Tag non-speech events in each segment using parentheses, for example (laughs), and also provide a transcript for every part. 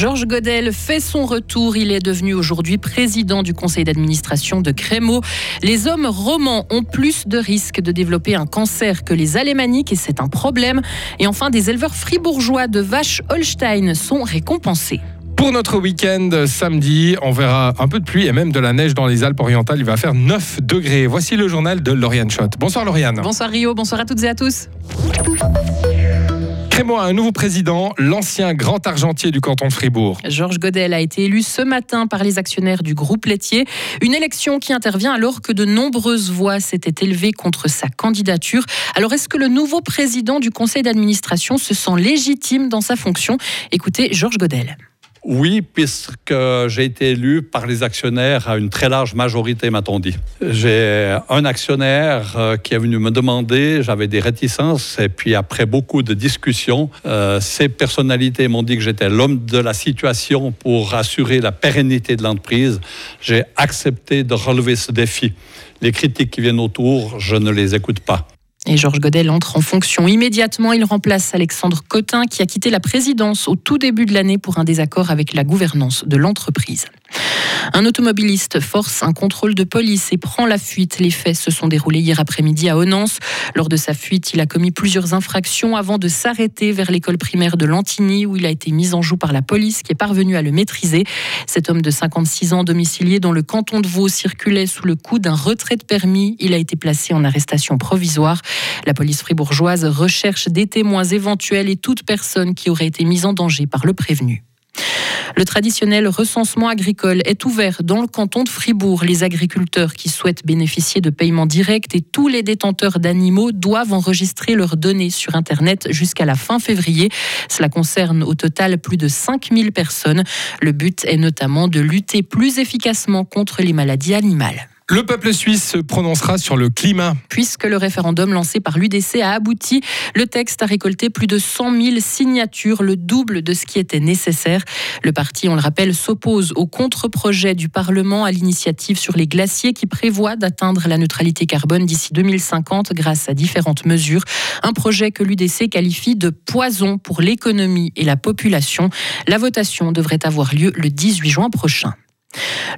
Georges Godel fait son retour. Il est devenu aujourd'hui président du conseil d'administration de Crémeau. Les hommes romans ont plus de risques de développer un cancer que les alémaniques et c'est un problème. Et enfin, des éleveurs fribourgeois de vaches Holstein sont récompensés. Pour notre week-end samedi, on verra un peu de pluie et même de la neige dans les Alpes orientales. Il va faire 9 degrés. Voici le journal de Lauriane Schott. Bonsoir Lauriane. Bonsoir Rio, bonsoir à toutes et à tous. Crémo a un nouveau président, l'ancien grand argentier du canton de Fribourg. Georges Godel a été élu ce matin par les actionnaires du groupe laitier. Une élection qui intervient alors que de nombreuses voix s'étaient élevées contre sa candidature. Alors est-ce que le nouveau président du conseil d'administration se sent légitime dans sa fonction? Écoutez Georges Godel. Oui, puisque j'ai été élu par les actionnaires à une très large majorité, m'a-t-on dit. J'ai un actionnaire euh, qui est venu me demander, j'avais des réticences, et puis après beaucoup de discussions, euh, ces personnalités m'ont dit que j'étais l'homme de la situation pour assurer la pérennité de l'entreprise. J'ai accepté de relever ce défi. Les critiques qui viennent autour, je ne les écoute pas. Et Georges Godel entre en fonction immédiatement. Il remplace Alexandre Cotin qui a quitté la présidence au tout début de l'année pour un désaccord avec la gouvernance de l'entreprise. Un automobiliste force un contrôle de police et prend la fuite. Les faits se sont déroulés hier après-midi à Onance. Lors de sa fuite, il a commis plusieurs infractions avant de s'arrêter vers l'école primaire de Lantigny où il a été mis en joue par la police qui est parvenue à le maîtriser. Cet homme de 56 ans domicilié dans le canton de Vaud circulait sous le coup d'un retrait de permis. Il a été placé en arrestation provisoire. La police fribourgeoise recherche des témoins éventuels et toute personne qui aurait été mise en danger par le prévenu. Le traditionnel recensement agricole est ouvert dans le canton de Fribourg. Les agriculteurs qui souhaitent bénéficier de paiements directs et tous les détenteurs d'animaux doivent enregistrer leurs données sur Internet jusqu'à la fin février. Cela concerne au total plus de 5000 personnes. Le but est notamment de lutter plus efficacement contre les maladies animales. Le peuple suisse se prononcera sur le climat. Puisque le référendum lancé par l'UDC a abouti, le texte a récolté plus de 100 000 signatures, le double de ce qui était nécessaire. Le parti, on le rappelle, s'oppose au contre-projet du Parlement à l'initiative sur les glaciers qui prévoit d'atteindre la neutralité carbone d'ici 2050 grâce à différentes mesures. Un projet que l'UDC qualifie de poison pour l'économie et la population. La votation devrait avoir lieu le 18 juin prochain.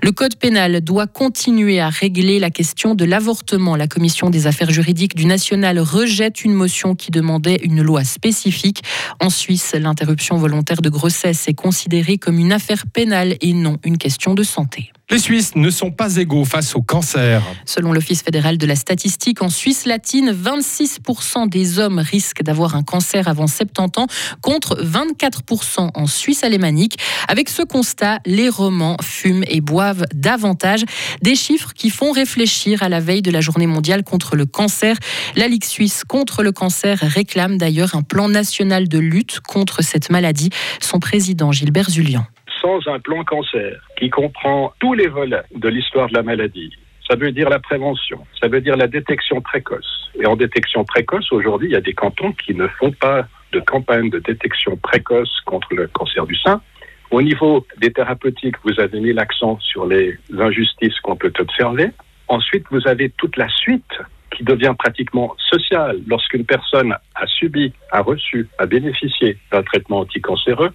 Le code pénal doit continuer à régler la question de l'avortement. La commission des affaires juridiques du national rejette une motion qui demandait une loi spécifique. En Suisse, l'interruption volontaire de grossesse est considérée comme une affaire pénale et non une question de santé. Les Suisses ne sont pas égaux face au cancer. Selon l'Office fédéral de la statistique, en Suisse latine, 26% des hommes risquent d'avoir un cancer avant 70 ans, contre 24% en Suisse alémanique. Avec ce constat, les romans fument et boivent davantage. Des chiffres qui font réfléchir à la veille de la journée mondiale contre le cancer. La Ligue suisse contre le cancer réclame d'ailleurs un plan national de lutte contre cette maladie. Son président Gilbert Zulian sans un plan cancer qui comprend tous les volets de l'histoire de la maladie, ça veut dire la prévention, ça veut dire la détection précoce. Et en détection précoce, aujourd'hui, il y a des cantons qui ne font pas de campagne de détection précoce contre le cancer du sein. Au niveau des thérapeutiques, vous avez mis l'accent sur les injustices qu'on peut observer. Ensuite, vous avez toute la suite qui devient pratiquement social lorsqu'une personne a subi, a reçu, a bénéficié d'un traitement anticancéreux,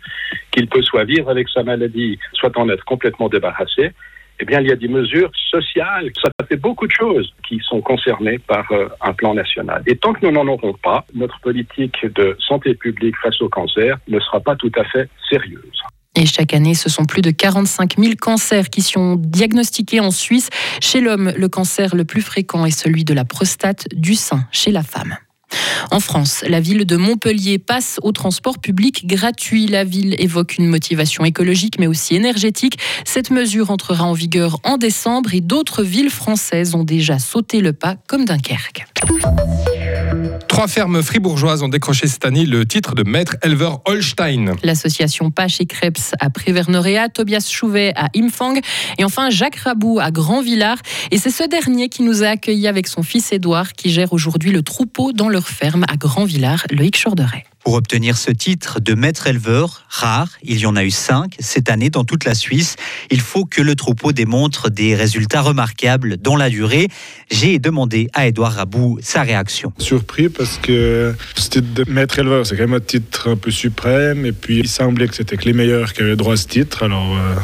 qu'il peut soit vivre avec sa maladie, soit en être complètement débarrassé, eh bien, il y a des mesures sociales. Ça fait beaucoup de choses qui sont concernées par euh, un plan national. Et tant que nous n'en aurons pas, notre politique de santé publique face au cancer ne sera pas tout à fait sérieuse. Et chaque année, ce sont plus de 45 000 cancers qui sont diagnostiqués en Suisse. Chez l'homme, le cancer le plus fréquent est celui de la prostate, du sein chez la femme. En France, la ville de Montpellier passe au transport public gratuit. La ville évoque une motivation écologique mais aussi énergétique. Cette mesure entrera en vigueur en décembre et d'autres villes françaises ont déjà sauté le pas comme Dunkerque. Trois fermes fribourgeoises ont décroché cette année le titre de maître éleveur Holstein. L'association Pache et Krebs à Prévernoréa, Tobias Chouvet à Imfang et enfin Jacques Rabou à Grand-Villard. Et c'est ce dernier qui nous a accueillis avec son fils Édouard qui gère aujourd'hui le troupeau dans leur ferme à Grand-Villard, Loïc Chorderet. Pour obtenir ce titre de maître éleveur, rare, il y en a eu cinq cette année dans toute la Suisse, il faut que le troupeau démontre des résultats remarquables dans la durée. J'ai demandé à Edouard Rabou sa réaction. Surpris parce que ce titre de maître éleveur, c'est quand même un titre un peu suprême et puis il semblait que c'était que les meilleurs qui avaient droit à ce titre. Alors euh,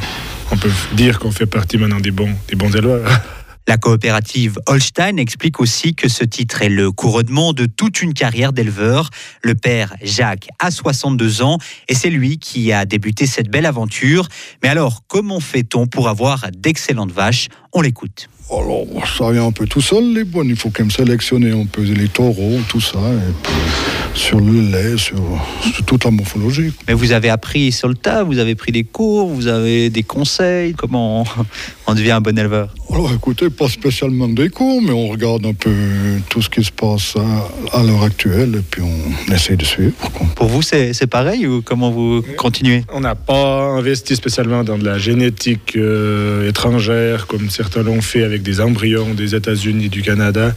on peut dire qu'on fait partie maintenant des bons, des bons éleveurs. (laughs) La coopérative Holstein explique aussi que ce titre est le couronnement de toute une carrière d'éleveur. Le père Jacques a 62 ans et c'est lui qui a débuté cette belle aventure. Mais alors, comment fait-on pour avoir d'excellentes vaches? On l'écoute. Alors, ça vient un peu tout seul, les bonnes. Il faut quand même sélectionner un peu les taureaux, tout ça. Et puis, sur le lait, sur, sur, toute la morphologie. Mais vous avez appris sur le tas, vous avez pris des cours, vous avez des conseils. Comment on devient un bon éleveur Alors écoutez, pas spécialement des cours, mais on regarde un peu tout ce qui se passe à, à l'heure actuelle et puis on essaye de suivre. Pour vous, c'est pareil ou comment vous continuez? On n'a pas investi spécialement dans de la génétique euh, étrangère comme certains l'ont fait avec des embryons des États-Unis, du Canada.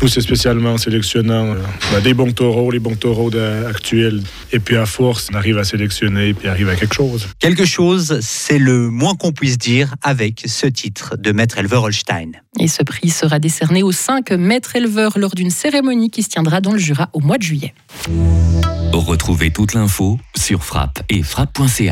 Nous, c'est spécialement en sélectionnant euh, des bons taureaux, les bons taureaux actuels. Et puis à force, on arrive à sélectionner et puis arrive à quelque chose. Quelque chose, c'est le moins qu'on puisse dire avec ce titre de maître éleveur Holstein. Et ce prix sera décerné aux cinq maîtres éleveurs lors d'une cérémonie qui se tiendra dans le Jura au mois de juillet. Retrouvez toute l'info sur frappe et frappe.ca.